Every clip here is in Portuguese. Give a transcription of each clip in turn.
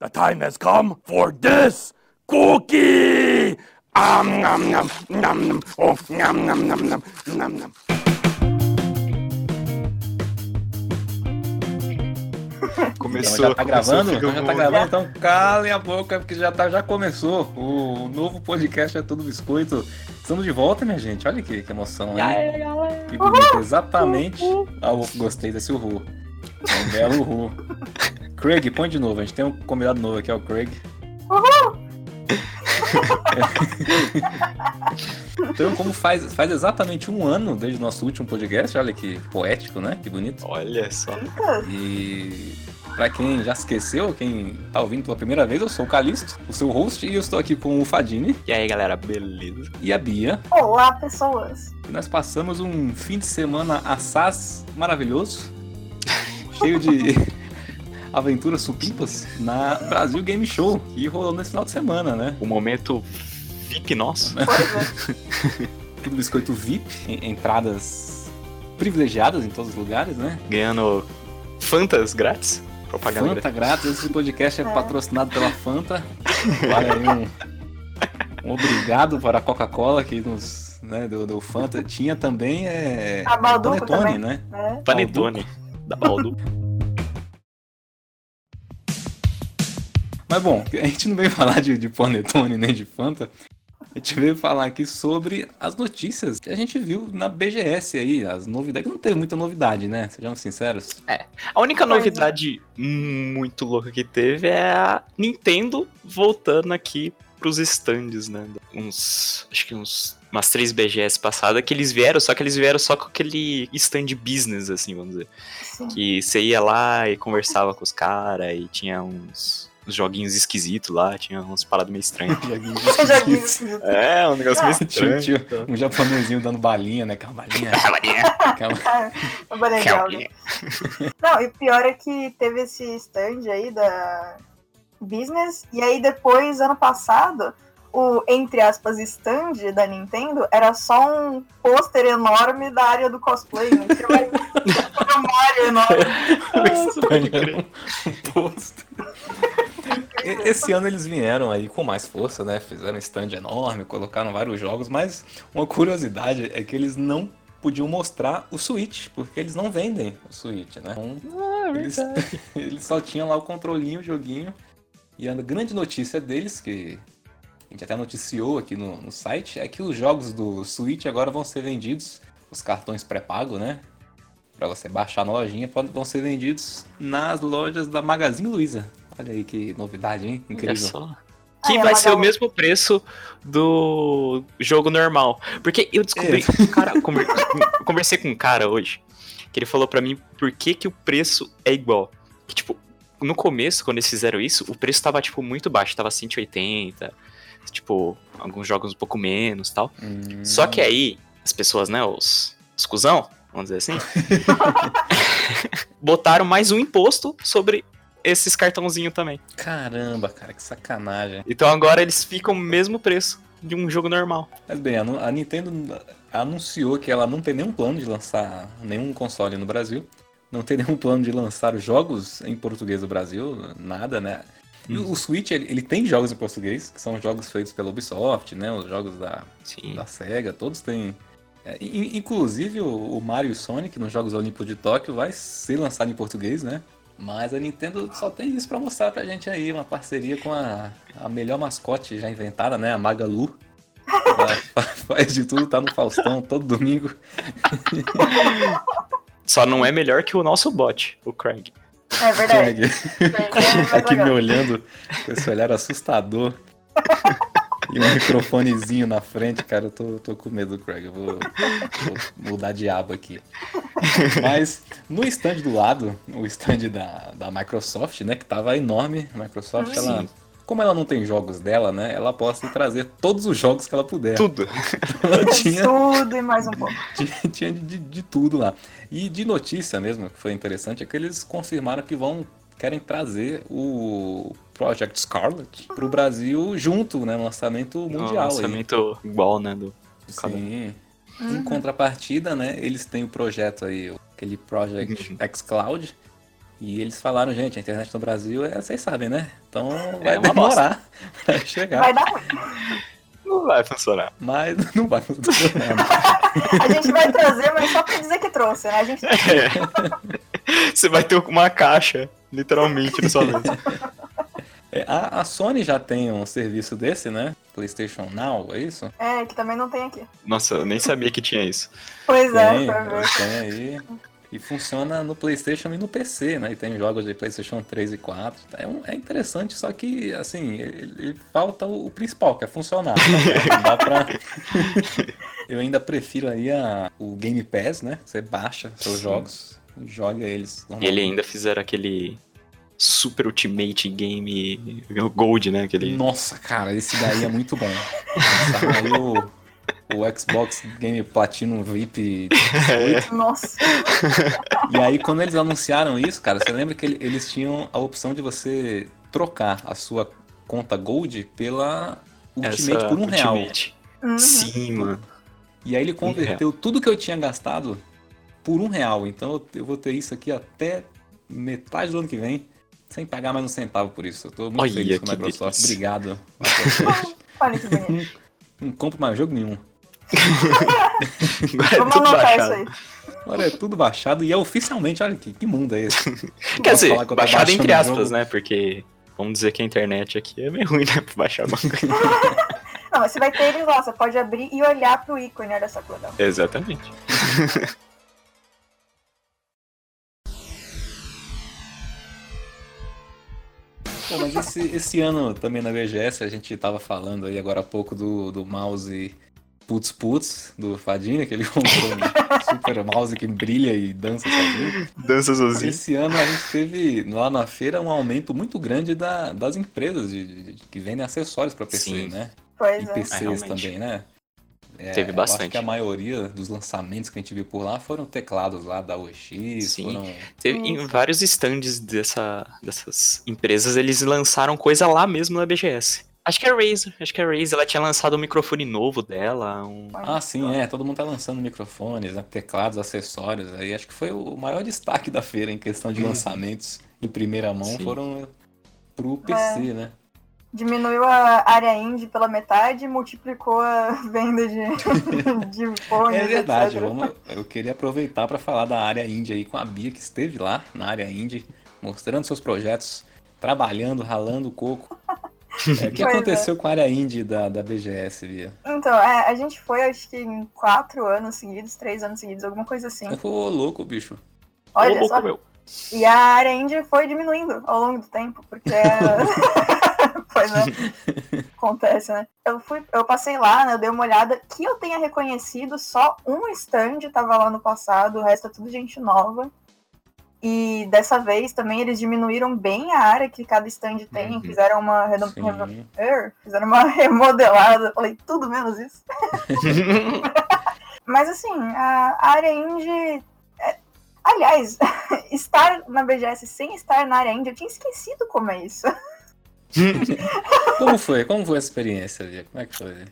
The time has come for this cookie! Um, nom, nom, nom, nom. Oh, nom, nom, nom, nom, nom, nom. Começou. Então já tá gravando? começou, Então já tá gravando, então calem a boca, porque já, tá, já começou. O novo podcast é tudo biscoito. Estamos de volta, minha gente. Olha que, que emoção, né? Que bonito, exatamente. Ah, gostei desse urru. É um belo urru. Craig, põe de novo. A gente tem um convidado novo aqui, é o Craig. Então, como faz, faz exatamente um ano desde o nosso último podcast, olha que poético, né? Que bonito. Olha só. E pra quem já esqueceu, quem tá ouvindo pela primeira vez, eu sou o Calisto, o seu host, e eu estou aqui com o Fadini E aí, galera, beleza? e a Bia. Olá, pessoas. E nós passamos um fim de semana assaz maravilhoso, cheio de aventuras supimpas na Brasil Game Show, que rolou nesse final de semana, né? O momento VIP nosso. Pois é. Tudo biscoito VIP, en- entradas privilegiadas em todos os lugares, né? Ganhando Fantas grátis. Propaganda Fanta grátis. esse podcast é É. patrocinado pela Fanta. Vale aí um, um obrigado para a Coca-Cola que nos né, deu, deu Fanta. Tinha também é, A Balduco Panetone, também. né? né? Panetone. Da Baldu. Mas bom, a gente não veio falar de, de Panetone nem de Fanta. A gente veio falar aqui sobre as notícias que a gente viu na BGS aí, as novidades. Não teve muita novidade, né? Sejamos sinceros. A única é. novidade muito louca que teve é a Nintendo voltando aqui pros stands, né? Uns. Acho que uns. Umas três BGS passadas que eles vieram, só que eles vieram só com aquele stand business, assim, vamos dizer. Sim. Que você ia lá e conversava com os caras e tinha uns, uns joguinhos esquisitos lá, tinha uns paradas meio estranhas. É, um negócio meio Tinha, estranho. tinha um japonesinho dando balinha, né? Aquela balinha. Aquela... Legal, né? Não, e o pior é que teve esse stand aí da Business, e aí depois, ano passado, o, entre aspas, stand da Nintendo era só um pôster enorme da área do cosplay. Mais um Mario enorme. Um posto. E- Esse ano eles vieram aí com mais força, né? Fizeram um stand enorme, colocaram vários jogos, mas uma curiosidade é que eles não podiam mostrar o Switch, porque eles não vendem o Switch, né? Então, eles, eles só tinham lá o controlinho, o joguinho. E a grande notícia deles, que a gente até noticiou aqui no, no site, é que os jogos do Switch agora vão ser vendidos, os cartões pré-pago, né? Pra você baixar na lojinha, vão ser vendidos nas lojas da Magazine Luiza. Olha aí que novidade, hein? Olha Incrível. só. Que vai ser o mesmo preço do jogo normal. Porque eu descobri. É. um Cara, eu conversei com um cara hoje que ele falou pra mim por que, que o preço é igual. Que, tipo, no começo, quando eles fizeram isso, o preço tava, tipo, muito baixo. Tava 180. Tipo, alguns jogos um pouco menos tal. Hum, Só que aí, as pessoas, né, os, os cuzão, vamos dizer assim, botaram mais um imposto sobre esses cartãozinhos também. Caramba, cara, que sacanagem. Então agora eles ficam o mesmo preço de um jogo normal. Mas bem, a, a Nintendo anunciou que ela não tem nenhum plano de lançar nenhum console no Brasil. Não tem nenhum plano de lançar jogos em português no Brasil, nada, né? E o Switch, ele, ele tem jogos em português, que são jogos feitos pela Ubisoft, né? Os jogos da, Sim. da SEGA, todos têm. É, in- inclusive o, o Mario e Sonic nos Jogos Olímpicos de Tóquio vai ser lançado em português, né? Mas a Nintendo só tem isso pra mostrar pra gente aí, uma parceria com a, a melhor mascote já inventada, né? A Magalu. Ela faz de tudo, tá no Faustão todo domingo. Só não é melhor que o nosso bot, o Craig. É verdade. Craig, É mais aqui me olhando com esse olhar assustador. E um microfonezinho na frente, cara, eu tô, tô com medo do Craig. Eu vou, vou mudar de aba aqui. Mas no stand do lado, o stand da, da Microsoft, né, que tava enorme. A Microsoft, Sim. ela, como ela não tem jogos dela, né, ela possa trazer todos os jogos que ela puder. Tudo. Ela tinha, Tudo e mais um pouco. tinha, tinha de, de tudo lá. E de notícia mesmo, que foi interessante, é que eles confirmaram que vão querem trazer o Project Scarlet pro Brasil junto, né, no lançamento mundial. aí. lançamento igual, né? Do... Sim. Em contrapartida, né, eles têm o projeto aí, aquele Project Uhum. xCloud, E eles falaram, gente, a internet no Brasil, é, vocês sabem, né? Então É vai uma demorar pra chegar. Vai dar ruim. Não vai funcionar. Mas não vai funcionar. A gente vai trazer, mas só pra dizer que trouxe, né? A gente É. Você vai ter uma caixa, literalmente, na sua mesa. É, a, a Sony já tem um serviço desse, né? PlayStation Now, é isso? É, que também não tem aqui. Nossa, eu nem sabia que tinha isso. Pois é, Tem, pra ver. tem aí. E funciona no PlayStation e no PC, né? E tem jogos de PlayStation 3 e 4. É, um- é interessante, só que, assim, ele, ele falta o, o principal, que é funcionar. Não dá pra... Eu ainda prefiro aí a, o Game Pass, né? Você baixa seus Sim. jogos joga eles. E ele ainda fizeram aquele Super Ultimate Game Gold, né? Aquele... Nossa, cara, esse daí é muito bom. Saiu o, Xbox Game Platinum VIP Nossa. E aí, quando eles anunciaram isso, cara, você lembra que ele- eles tinham a opção de você trocar a sua conta Gold pela Ultimate Essa por um real. Ultimate. Uhum. Sim, mano. E aí ele converteu tudo que eu tinha gastado por um real. Então eu- vou ter isso aqui até metade do ano que vem, sem pagar mais um centavo por isso. Eu tô muito Olha, feliz com a Microsoft. delícia. Obrigado. Microsoft. Olha que bonito. Não compro mais jogo nenhum. Agora é Vamos tudo anotar isso baixado. aí. Agora é tudo baixado e é oficialmente, olha que, que mundo é esse? Quer Posso dizer, que baixado entre aspas, jogo? né? Porque vamos dizer que a internet aqui é meio ruim, né? Pra baixar coisa. Não, mas você vai ter eles lá, você pode abrir e olhar pro ícone, olha só que legal. Exatamente. Pô, mas esse, esse ano também na BGS, a gente tava falando aí agora há pouco do, do mouse Putz Putz, do Fadinha, que ele comprou um super mouse que brilha e dança sozinho. Dança sozinho. Esse ano a gente teve lá na feira um aumento muito grande da- das empresas de, de- de- que vendem acessórios para PC, Sim. né? Pois E é. PCs realmente. também, né? É, Teve eu Acho bastante. que a maioria dos lançamentos que a gente viu por lá foram teclados lá da OX, Sim. foram Teve, em vários stands dessa, dessas empresas, eles lançaram coisa lá mesmo na BGS. Acho que é a Razer. Acho que a Razer ela tinha lançado um microfone novo dela. Um... Ah, sim, é. Todo mundo tá lançando microfones, né, teclados, acessórios. Aí acho que foi o maior destaque da feira em questão de Uhum. lançamentos em primeira mão Sim. foram pro PC, né? Diminuiu a área indie pela metade e multiplicou a venda de, de fones, É verdade. etc. Vamos, eu queria aproveitar para falar da área indie aí com a Bia, que esteve lá na área indie, mostrando seus projetos, trabalhando, ralando o coco. É, o que Pois é. aconteceu com a área indie da, da BGS, Bia? Então, é, a gente foi, acho que em quatro anos seguidos, três anos seguidos, alguma coisa assim. Ô, louco, bicho. Olha Ô, louco, só. meu. E a área indie foi diminuindo ao longo do tempo, porque. pois é. Acontece, né? Eu, fui, eu passei lá, né? Eu dei uma olhada. Que eu tenha reconhecido, só um stand tava lá no passado, o resto é tudo gente nova. E dessa vez também eles diminuíram bem a área que cada stand tem, Uhum. fizeram uma er, fizeram uma remodelada. Falei, tudo menos isso. Mas assim, a área indie. é- Aliás, estar na BGS sem estar na área indie, eu tinha esquecido como é isso. Como foi? Como foi essa experiência, Bia? Como é que foi?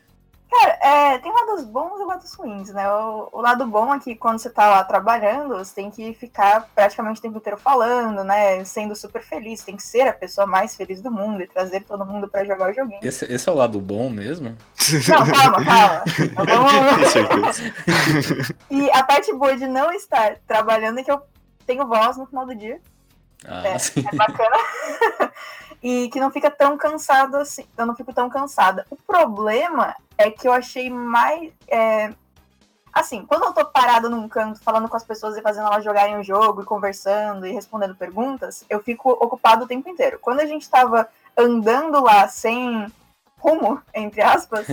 Cara, é, tem lados bons e lados ruins, né? O, o lado bom é que quando você tá lá trabalhando, você tem que ficar praticamente o tempo inteiro falando, né? Sendo super feliz, tem que ser a pessoa mais feliz do mundo e trazer todo mundo pra jogar o joguinho. Esse, esse é o lado bom mesmo? Não, calma, calma. Vamos- Com certeza. E a parte boa de não estar trabalhando é que eu tenho voz no final do dia. Ah, É. sim. é bacana. e que não fica tão cansado assim. Eu não fico tão cansada. O problema é que eu achei mais. é, Assim, quando eu tô parada num canto falando com as pessoas e fazendo elas jogarem o jogo, e conversando e respondendo perguntas, eu fico ocupado o tempo inteiro. Quando a gente tava andando lá sem rumo, entre aspas,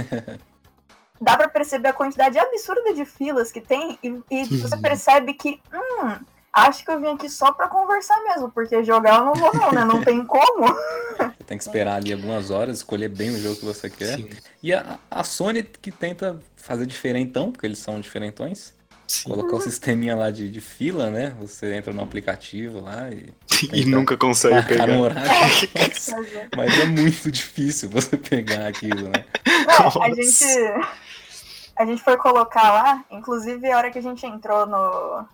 dá pra perceber a quantidade absurda de filas que tem e, e você percebe que, hum, acho que eu vim aqui só pra conversar mesmo, porque jogar eu não vou não, né? Não tem como. Você tem que esperar ali algumas horas, escolher bem o jogo que você quer. Sim. E a, a Sony que tenta fazer diferentão, porque eles são diferentões. Sim. Colocar o sisteminha lá de, de fila, né? Você entra no aplicativo lá e E nunca consegue pegar. no horário. Mas é muito difícil você pegar aquilo, né? Não, a gente. A gente foi colocar lá, inclusive a hora que a gente entrou no,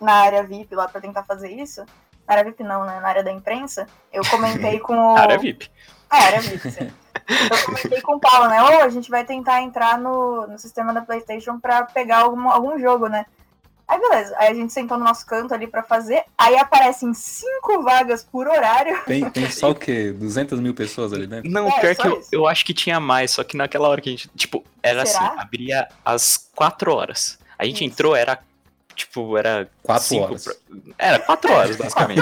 na área VIP lá pra tentar fazer isso, na área VIP não, né? Na área da imprensa, eu comentei com o. Área VIP. Ah, era VIP, sim. Eu comentei com o Paulo, né? Ou a gente vai tentar entrar no, no sistema da PlayStation pra pegar algum, algum jogo, né? Aí beleza, aí a gente sentou no nosso canto ali pra fazer, aí aparecem cinco vagas por horário. Tem, tem só o quê? 200 mil pessoas ali dentro? Não, É, pior que eu, eu acho que tinha mais, só que naquela hora que a gente. Tipo, era Será? assim, abria às 4 horas. A gente Isso. entrou, era. Tipo, era. Quatro cinco horas. pra- Era 4 horas, basicamente.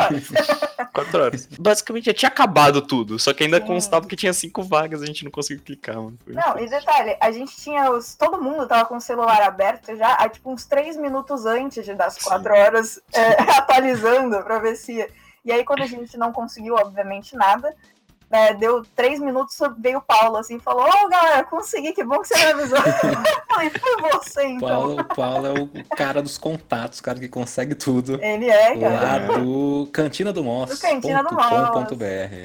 4 horas. Basicamente já tinha acabado tudo, só que ainda Sim. constava que tinha cinco vagas, a gente não conseguiu clicar, mano. Foi- Não, e detalhe, a gente tinha os. Todo mundo tava com o celular aberto já, há, tipo, uns três minutos antes das Sim. quatro horas, é, atualizando pra ver se. E aí, quando a gente não conseguiu, obviamente, nada, né, deu três minutos, veio o Paulo assim e falou: Ô galera, consegui, que bom que você me avisou. Eu falei, foi você então. Paulo, o Paulo é o cara dos contatos, o cara que consegue tudo. Ele é, Lá cara. do Cantina do Moss. Do Cantina do Moss.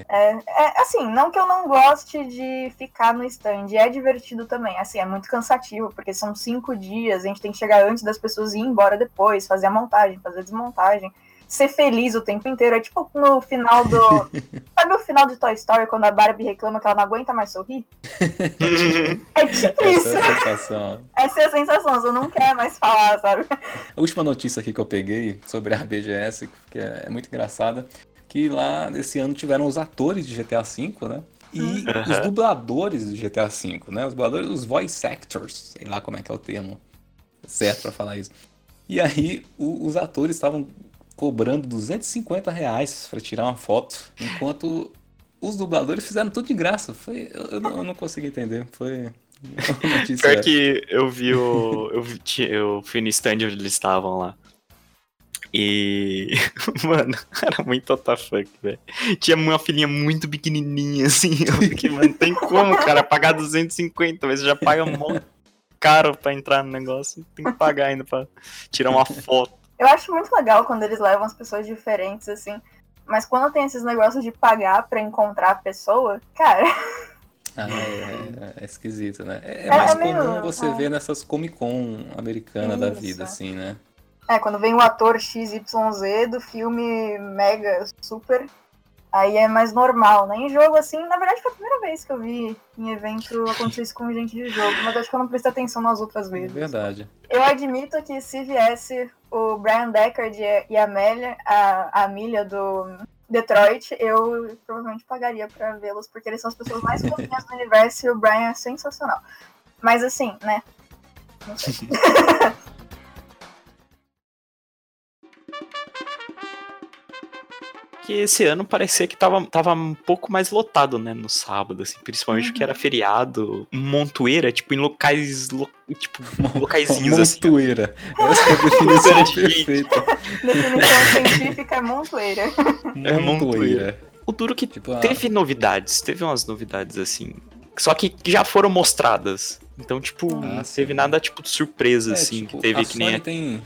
É, é, assim, não que eu não goste de ficar no stand, é divertido também. Assim, é muito cansativo, porque são cinco dias, a gente tem que chegar antes das pessoas e ir embora depois, fazer a montagem, fazer a desmontagem, ser feliz o tempo inteiro. É tipo no final do. Sabe o final de Toy Story, quando a Barbie reclama que ela não aguenta mais sorrir? É tipo isso. Essa é a sensação. Essa é a sensação, você não quer mais falar, sabe? A última notícia aqui que eu peguei sobre a BGS, que é, é muito engraçada, que lá esse ano tiveram os atores de GTA V, né? E Hum. os dubladores do GTA V, né? Os dubladores, os voice actors, sei lá como é que é o termo certo pra falar isso. E aí o- os atores estavam cobrando 250 reais pra tirar uma foto, enquanto os dubladores fizeram tudo de graça. Foi, eu, eu não, eu não consegui entender. Foi. Pior que eu vi o. Eu, vi- eu fui no stand onde eles estavam lá. E. Mano, era muito WTF, velho. Tinha uma filhinha muito pequenininha, assim. Eu fiquei, mano, tem como, cara, pagar 250, mas você já paga mó caro pra entrar no negócio. Tem que pagar ainda pra tirar uma foto. Eu acho muito legal quando eles levam as pessoas diferentes, assim. Mas quando tem esses negócios de pagar pra encontrar a pessoa, cara, Ah, é, é esquisito, né? É, é É, mais é meio- comum você é. ver nessas Comic Con americana da Isso. vida, assim, né? é, quando vem o ator XYZ do filme mega super, aí é mais normal, né? Em jogo, assim, na verdade foi a primeira vez que eu vi em evento acontecer isso com gente de jogo, mas acho que eu não prestei atenção nas outras É vezes. verdade. Eu admito que se viesse o Brian Deckard e a- a Amélia, a, a do Detroit, eu provavelmente pagaria pra vê-los, porque eles são as pessoas mais fofinhas do universo e o Brian é sensacional. Mas assim, né? Não sei. Que esse ano parecia que tava, tava um pouco mais lotado, né? No sábado, assim. Principalmente porque era feriado. Montoeira, tipo, em locais. lo- tipo, locaizinhos assim. Montoeira. Essa é a definição perfeita. Definição científica é montoeira. É montoeira. O duro que Tipo, teve novidades, teve umas novidades assim. Só que já foram mostradas. Então, tipo, Ah, não sim. teve nada, tipo, de surpresa, é, assim. tipo, que teve a que nem. Sony a- tem,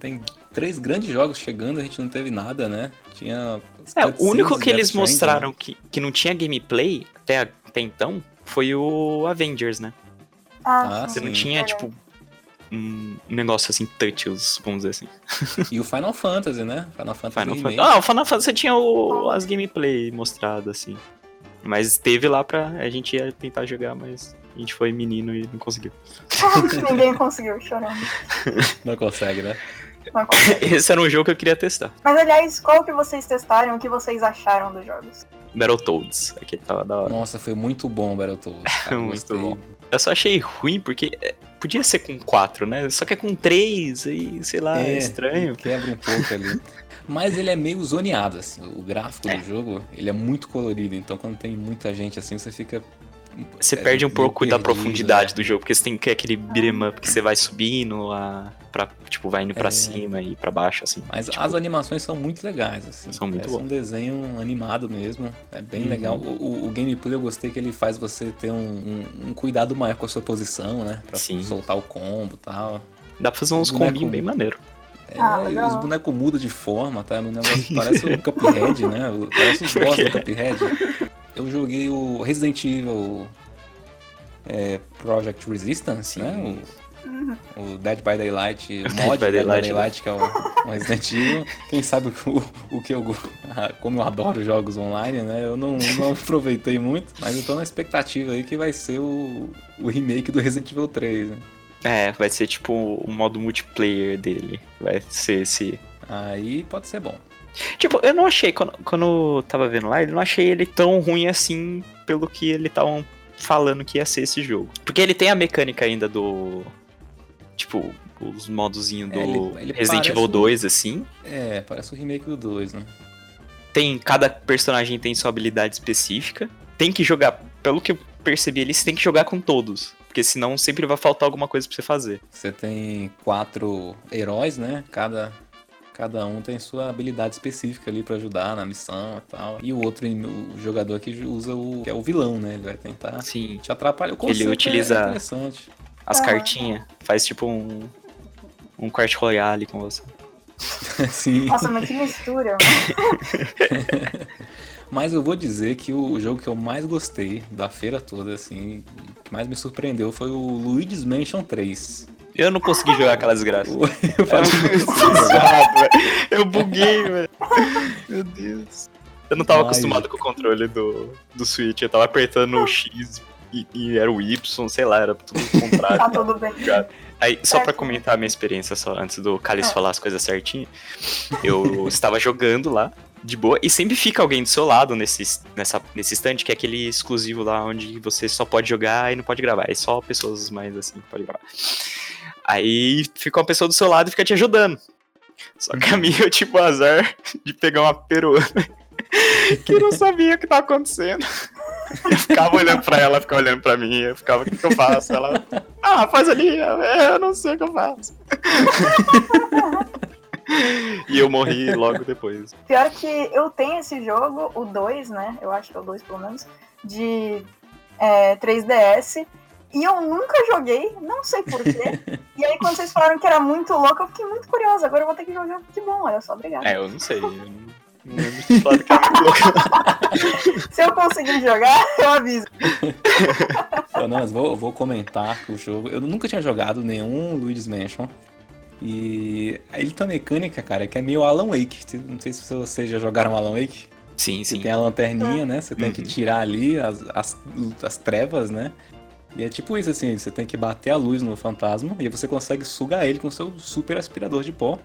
tem três grandes jogos chegando, a gente não teve nada, né? Tinha. É, o único que eles Stranding, mostraram né? que, que não tinha gameplay até, até então foi o Avengers, né? Ah, Você não Sim. tinha, tipo, um negócio assim, touches, vamos dizer assim. E o Final Fantasy, né? Final Fantasy Final. Fantasy. Ah, o Final Fantasy tinha o, as gameplay mostradas, assim. Mas teve lá pra. A gente ia tentar jogar, mas a gente foi menino e não conseguiu. Ninguém conseguiu chorando. Não consegue, né? Esse era um jogo que eu queria testar. Mas aliás, qual que vocês testaram? O que vocês acharam dos jogos? Battletoads. Aquele tava da hora. Nossa, foi muito bom o Battletoads. cara, Muito gostei. bom. Eu só achei ruim porque é, podia ser com 4, né? Só que é com 3 aí, sei lá, é, estranho. Quebra um pouco ali. Mas ele é meio zoneado, assim. O gráfico É. do jogo, ele é muito colorido. Então quando tem muita gente assim, você fica. Você é, perde um pouco da perdido, profundidade né? do jogo, porque você tem que ter aquele beat'em up que você vai subindo, a, pra, tipo, vai indo pra É. cima e pra baixo, assim. Mas Tipo, as animações são muito legais, assim. São muito um boas. desenho animado mesmo. É bem Uhum. legal. O, o- o gameplay eu gostei que ele faz você ter um, um- um cuidado maior com a sua posição, né? Pra Sim. soltar o combo e tal. Dá pra fazer uns boneco- combinhos bem maneiro. É, Ah, os bonecos mudam de forma, tá? O negócio parece o Cuphead, né? Parece os boss do Cuphead. Eu joguei o Resident Evil é, Project Resistance, né? O Dead by Daylight, o Dead mod by Dead by Daylight, Daylight, que é o, o Resident Evil. Quem sabe o, o que eu. Como eu adoro jogos online, né? Eu não, não aproveitei muito, mas eu tô na expectativa aí que vai ser o, o remake do Resident Evil 3, né? É, vai ser tipo o modo multiplayer dele. Vai ser esse. Aí pode ser bom. Tipo, eu não achei, quando, quando eu tava vendo lá, eu não achei ele tão ruim assim pelo que ele estavam falando que ia ser esse jogo. Porque ele tem a mecânica ainda do. Tipo, os modozinhos do É, ele- ele Resident Evil um- 2, assim. É, parece o remake do 2, né? Tem. Cada personagem tem sua habilidade específica. Tem que jogar. Pelo que eu percebi ali, você tem que jogar com todos. Porque senão sempre vai faltar alguma coisa pra você fazer. Você tem quatro heróis, né? Cada, cada um tem sua habilidade específica ali pra ajudar na missão e tal. E o outro, o jogador que usa o. que é o vilão, né? Ele vai tentar Sim. te atrapalhar. O Ele conceito é utiliza- interessante. As Ah. cartinhas. Faz tipo um. Um Clash Royale com você. Sim. Nossa, mas que mistura. Mas eu vou dizer que o jogo que eu mais gostei da feira toda, assim, que mais me surpreendeu foi o Luigi's Mansion 3. Eu não consegui jogar aquela desgraça. Eu falei, velho. Eu buguei, velho. Meu Deus. Eu não tava Mas- acostumado com o controle do, do Switch. Eu tava apertando o X e, e era o Y, sei lá, era tudo o contrário. Tá tudo bem. Aí, só pra comentar a minha experiência, só antes do Cálice Ah. falar as coisas certinho, eu estava jogando lá, de boa, e sempre fica alguém do seu lado nesse, nessa, nesse stand, que é aquele exclusivo lá onde você só pode jogar e não pode gravar. É só pessoas mais assim que podem gravar. Aí fica uma pessoa do seu lado e fica te ajudando. Só que a minha eu tipo azar de pegar uma peruana que não sabia o que tava acontecendo. Eu ficava olhando pra ela, ficava olhando pra mim, eu ficava, o que, que eu faço? Ela, ah, faz ali, eu, eu não sei o que eu faço. e eu morri logo depois. Pior que eu tenho esse jogo, o 2, né? Eu acho que é o 2 pelo menos, de é, 3DS. E eu nunca joguei, não sei porquê. e aí, quando vocês falaram que era muito louco, eu fiquei muito curiosa. Agora eu vou ter que jogar. Que bom, olha só, obrigada. É, eu não sei. Eu não. Se eu conseguir jogar, eu aviso. Eu não, mas vou, vou comentar que o jogo. Eu nunca tinha jogado nenhum Luigi's Mansion. E ele tem uma mecânica, cara, que é meio Alan Wake. Não sei se vocês já jogaram Alan Wake. Sim, Você sim. tem a lanterninha, né? Você tem que Uhum. tirar ali as, as, as trevas, né? E é tipo isso, assim, você tem que bater a luz no fantasma e você consegue sugar ele com o seu super aspirador de pó.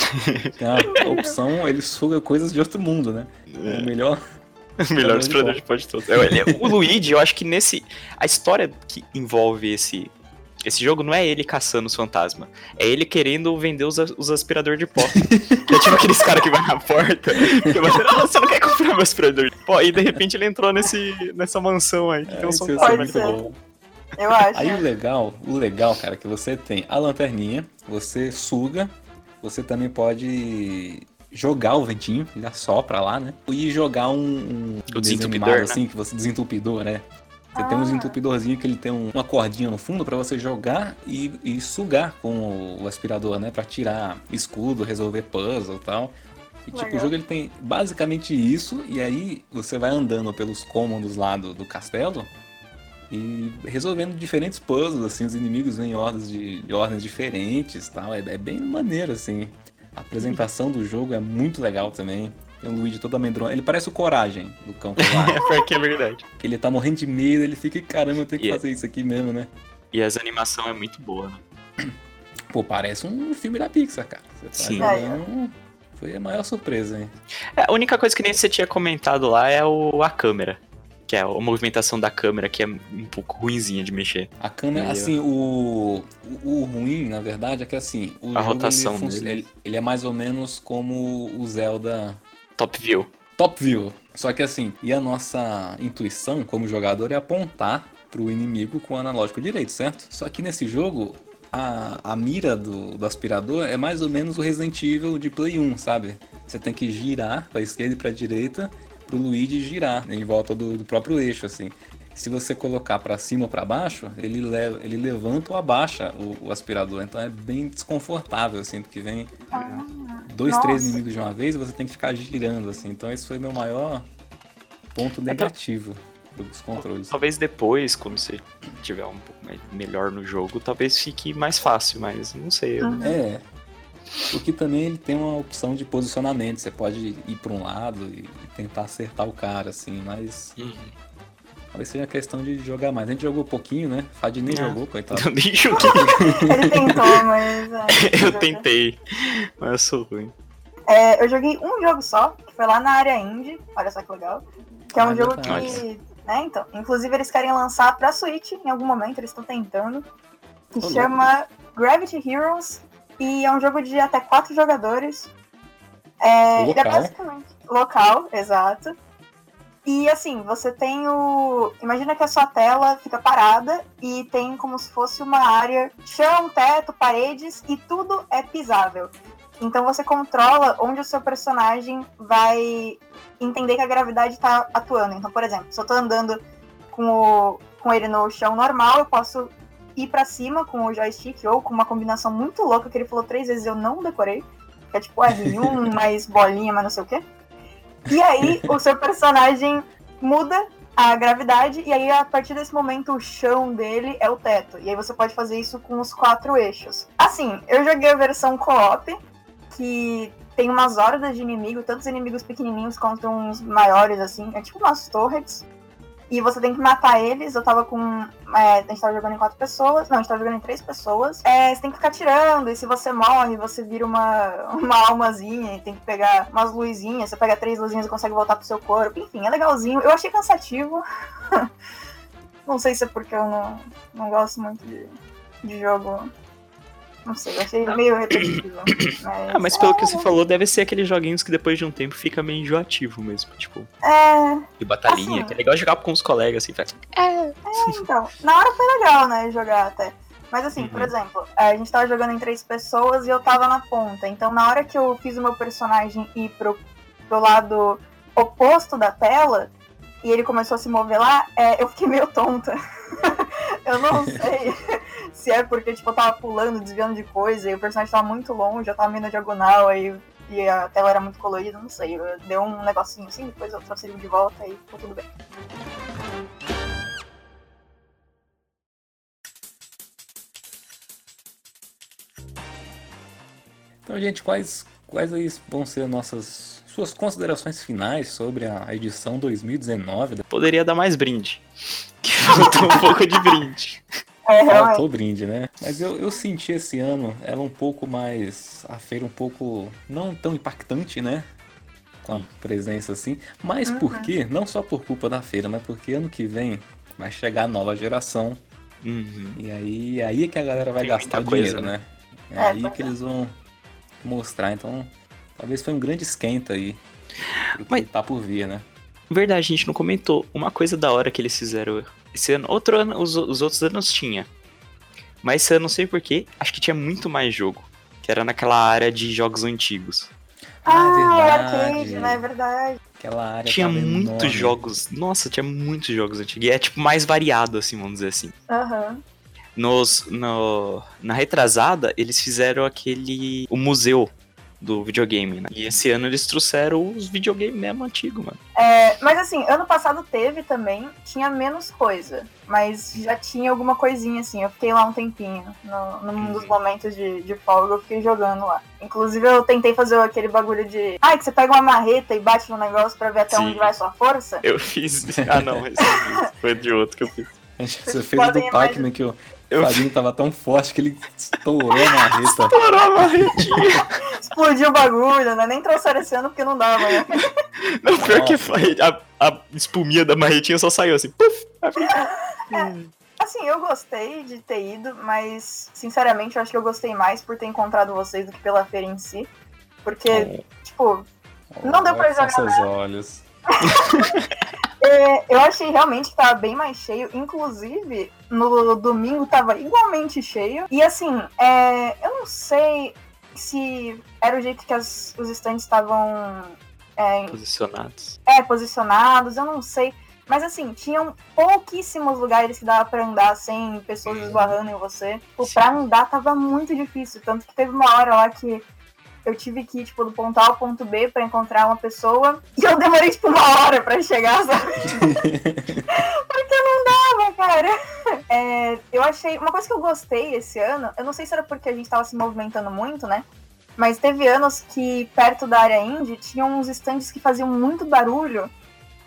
Tem a opção, ele suga coisas de outro mundo, né? É o melhor. O melhor de explorador de pó de todos. É, o Luigi, eu acho que nesse. A história que envolve esse. Esse jogo não é ele caçando os fantasmas. É ele querendo vender os, os aspiradores de pó. que é tipo aqueles caras que vai na porta. Que vai dizer, ah, você não quer comprar meu aspirador de pó? E de repente ele entrou nesse, nessa mansão aí. Que tem um isso fantasma Eu acho. Aí o legal, o legal, cara, é que você tem a lanterninha, você suga, você também pode jogar o ventinho, ele assopra lá, né? E jogar um, um O desenho desentupidor, animado, né? assim, que você desentupidor, né? Você tem um Ah. desentupidorzinho que ele tem um- uma cordinha no fundo pra você jogar e, e sugar com o, o aspirador, né? Pra tirar escudo, resolver puzzle e tal. E tipo, Legal. o jogo ele tem basicamente isso, e aí você vai andando pelos cômodos lá do, do castelo e resolvendo diferentes puzzles, assim, os inimigos vêm em ordens, de, de ordens diferentes tal. É, é bem maneiro, assim. A apresentação do jogo é muito legal também. Tem o Luigi todo amedrontado. Ele parece o Coragem do campo lá. É porque é verdade. ele tá morrendo de medo, ele fica, caramba, eu tenho que E é- fazer isso aqui mesmo, né? E as animações é muito boa, né? Pô, parece um filme da Pixar, cara. Você tá Sim. jogando- Foi a maior surpresa, hein? É, a única coisa que nem você tinha comentado lá é o, a câmera. Que é a movimentação da câmera, que é um pouco ruinzinha de mexer. A câmera, Aí, assim, o, o, o ruim, na verdade, é que assim, o A jogo rotação ele, dele. ele, ele é mais ou menos como o Zelda Top view. Top View. Só que assim, e a nossa intuição como jogador é apontar pro inimigo com o analógico direito, certo? Só que nesse jogo, a, a mira do, do aspirador é mais ou menos o Resident Evil de Play 1, sabe? Você tem que girar pra esquerda e pra direita pro Luigi girar em volta do, do próprio eixo, assim. Se você colocar pra cima ou pra baixo, ele, leva, ele levanta ou abaixa o, o aspirador. Então é bem desconfortável, assim, porque vem Ah, dois, Nossa. três inimigos de uma vez e você tem que ficar girando, assim. Então esse foi meu maior ponto negativo. dos controles. Talvez depois, quando você tiver um pouco melhor no jogo, talvez fique mais fácil, mas não sei. eu- Uhum. É. Porque também ele tem uma opção de posicionamento. Você pode ir para um lado e tentar acertar o cara, assim, mas Uhum. talvez seja questão de jogar mais. A gente jogou pouquinho, né? Fad nem É. jogou, coitado. Eu nem joguei, Ele tentou, mas. é, eu tentei, mas eu sou ruim. É, eu joguei um jogo só, que foi lá na área indie, olha só que legal. Que é um Ah, jogo verdade. que. Né, então. Inclusive eles querem lançar pra Switch em algum momento, eles estão tentando. Que louco. chama Gravity Heroes. E é um jogo de até quatro jogadores. É, ele é Local. basicamente. Local, exato. E assim, você tem o. Imagina que a sua tela fica parada e tem como se fosse uma área, chão, teto, paredes e tudo é pisável. Então você controla onde o seu personagem vai entender que a gravidade está atuando. Então, por exemplo, se eu tô andando com, o, com ele no chão normal, eu posso ir pra cima com o joystick ou com uma combinação muito louca que ele falou três vezes eu não decorei. Que é tipo R1 mais bolinha, mais não sei o quê. E aí o seu personagem muda a gravidade e aí a partir desse momento o chão dele é o teto. E aí você pode fazer isso com os quatro eixos. Assim, eu joguei a versão co-op, que tem umas hordas de inimigo, tanto os inimigos pequenininhos quanto uns maiores, assim. É tipo umas torres. E você tem que matar eles. Eu tava com. é, a gente tava jogando em quatro pessoas. Não, a gente tava jogando em três pessoas. É, você tem que ficar tirando. E se você morre, você vira uma, uma almazinha. E tem que pegar umas luzinhas. Você pega três luzinhas e consegue voltar pro seu corpo. Enfim, é legalzinho. Eu achei cansativo. não sei se é porque eu não, não gosto muito de, de jogo. Não sei, eu achei meio repetitivo. Mas, Ah, mas pelo que você falou, deve ser aqueles joguinhos que depois de um tempo fica meio enjoativo mesmo. Tipo, É, de batalhinha, Assim. que é legal jogar com os colegas, assim, faz. então. Na hora foi legal, né, jogar até. Mas assim, por Uhum. exemplo, a gente tava jogando em três pessoas e eu tava na ponta. Então na hora que eu fiz o meu personagem ir pro, pro lado oposto da tela e ele começou a se mover lá, é, eu fiquei meio tonta. eu não sei se é porque tipo, eu tava pulando, desviando de coisa e o personagem tava muito longe, eu tava meio na diagonal aí. E a tela era muito colorida, não sei. eu- Deu um negocinho assim, depois eu trouxe ele de volta e ficou tudo bem. Então, gente, quais, quais aí vão ser nossas suas considerações finais sobre a edição 2019? Poderia dar mais brinde. Que faltou um pouco de brinde. É. Faltou brinde, né? Mas eu, eu senti esse ano ela um pouco mais. A feira um pouco. não tão impactante, né? Com a presença assim. Mas Uhum. por quê? Não só por culpa da feira, mas porque ano que vem vai chegar a nova geração. Uhum. E aí, aí é que a galera vai Tem gastar o dinheiro, né? É, É, aí que é. eles vão mostrar. Então, talvez foi um grande esquenta aí. Mas- tá por vir, né? Verdade, a gente não comentou. Uma coisa da hora que eles fizeram esse ano. Outro ano, os, os outros anos tinha. Mas esse ano, não sei porquê, acho que tinha muito mais jogo. Que era naquela área de jogos antigos. Ah, é verdade. arcade, né? É verdade. Aquela área Tinha muitos enorme. jogos. Nossa, tinha muitos jogos antigos. E é tipo mais variado, assim, vamos dizer assim. Aham. Nos, no, na retrasada, eles fizeram aquele. o museu do videogame, né? E esse ano eles trouxeram os videogames mesmo antigos, mano. É, mas assim, ano passado teve também, tinha menos coisa, mas já tinha alguma coisinha assim. Eu fiquei lá um tempinho, no, num dos momentos de, de folga, eu fiquei jogando lá. Inclusive, eu tentei fazer aquele bagulho de. Ah, que você pega uma marreta e bate no negócio pra ver até Sim. onde vai a sua força. Eu fiz. Ah, não, eu foi de outro que eu fiz. Você fez do Pac-Man que o Eu- Fabinho tava tão forte que ele estourou a marreta. Estourou a marretinha. Explodiu o bagulho, né? Nem trouxeram esse ano porque não dava, né? Não, pior que Nossa. foi. A, a espuminha da marretinha só saiu assim. Puf! Assim, eu gostei de ter ido, mas sinceramente eu acho que eu gostei mais por ter encontrado vocês do que pela feira em si. Porque, tipo, Não deu pra Olha só jogar seus olhos. É, eu achei realmente que tava bem mais cheio. Inclusive, no domingo tava igualmente cheio. E assim, é, eu não sei se era o jeito que as- os stands estavam é, Posicionados. é, posicionados, eu não sei. Mas assim, tinham pouquíssimos lugares que dava pra andar sem pessoas esbarrando em você. Tipo, Sim. pra andar tava muito difícil. Tanto que teve uma hora lá que eu tive que ir, tipo, do ponto A ao ponto B pra encontrar uma pessoa. E eu demorei, tipo, uma hora pra chegar, sabe? Porque não dava, cara. É, eu achei. Uma coisa que eu gostei esse ano, eu não sei se era porque a gente tava se movimentando muito, né? Mas teve anos que perto da área indie tinham uns stands que faziam muito barulho,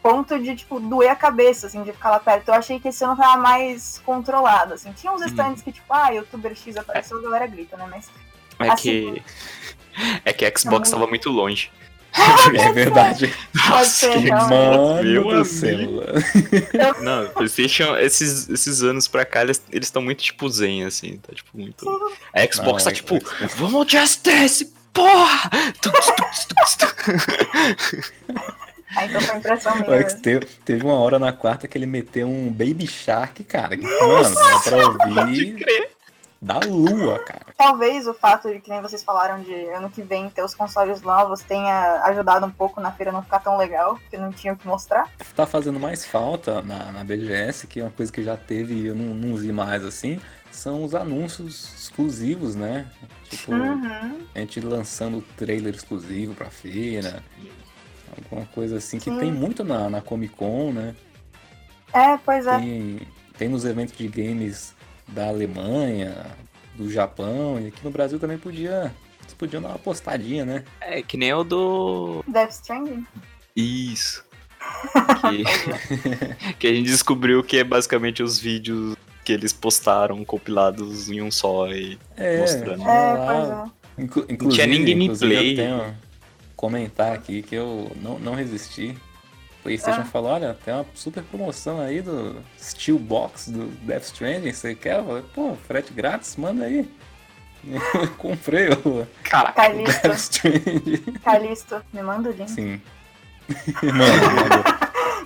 ponto de, tipo, doer a cabeça, assim, de ficar lá perto. Eu achei que esse ano tava mais controlado, assim. Tinha uns stands que, tipo, ah, youtuber X apareceu, a galera grita, né? Mas. É Assim, que. É que a Xbox tava muito longe. É verdade. Pode ser, que realmente. Mano Meu do céu. Não, PlayStation, esses, esses anos pra cá, eles estão muito tipo zen, assim. Tá tipo muito. A Xbox Não, tá tipo, é- é- vamos Just Dance, porra! Ah, então foi impressão O minha. X teve, teve uma hora na quarta que ele meteu um Baby Shark, cara. que, Mano, dá pra Pode ouvir crer. Da lua, cara. Talvez o fato de que nem vocês falaram de ano que vem ter os consoles novos tenha ajudado um pouco na feira não ficar tão legal, porque não tinha o que mostrar. Tá fazendo mais falta na, na BGS, que é uma coisa que já teve e eu não, não vi mais assim, são os anúncios exclusivos, né? Tipo, Uhum. a gente lançando trailer exclusivo pra feira. Alguma coisa assim, que Sim. tem muito na, na Comic Con, né? É, pois é. Tem, tem nos eventos de games da Alemanha, do Japão, e aqui no Brasil também podia. Eles podiam dar uma postadinha, né? É que nem o do. Death Stranding. Isso. Que, que a gente descobriu que é basicamente os vídeos que eles postaram compilados em um só e É, mostrando. É, lá, pois é. Inclu tinha inclusive, nem inclusive, gameplay. eu tenho comentar aqui que eu não, não resisti. O PlayStation Ah. falou: olha, tem uma super promoção aí do Steelbox do Death Stranding. Você quer? Eu falei, pô, frete grátis? Manda aí. Eu comprei o Caraca, Calisto, Death Stranding. Calisto, me manda o link. Sim. Mano, mano.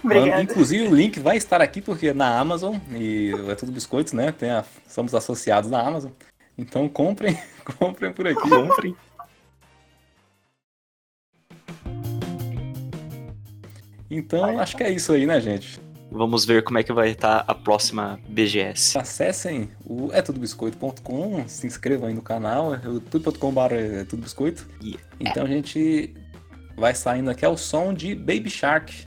Obrigada. Inclusive o link vai estar aqui porque na Amazon, e é tudo biscoitos, né? Tem a- somos associados na Amazon. Então comprem, comprem por aqui. comprem. Então acho que é isso aí, né, gente? Vamos ver como é que vai estar a próxima BGS. Acessem o é etudobiscoito.com, se inscrevam aí no canal, é youtube.com.br é tudo biscoito. Yeah. Então a gente vai saindo aqui ao som de Baby Shark.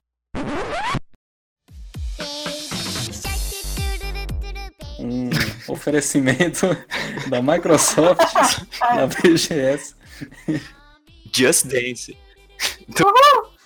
Um oferecimento da Microsoft na BGS. Just Dance. Mommy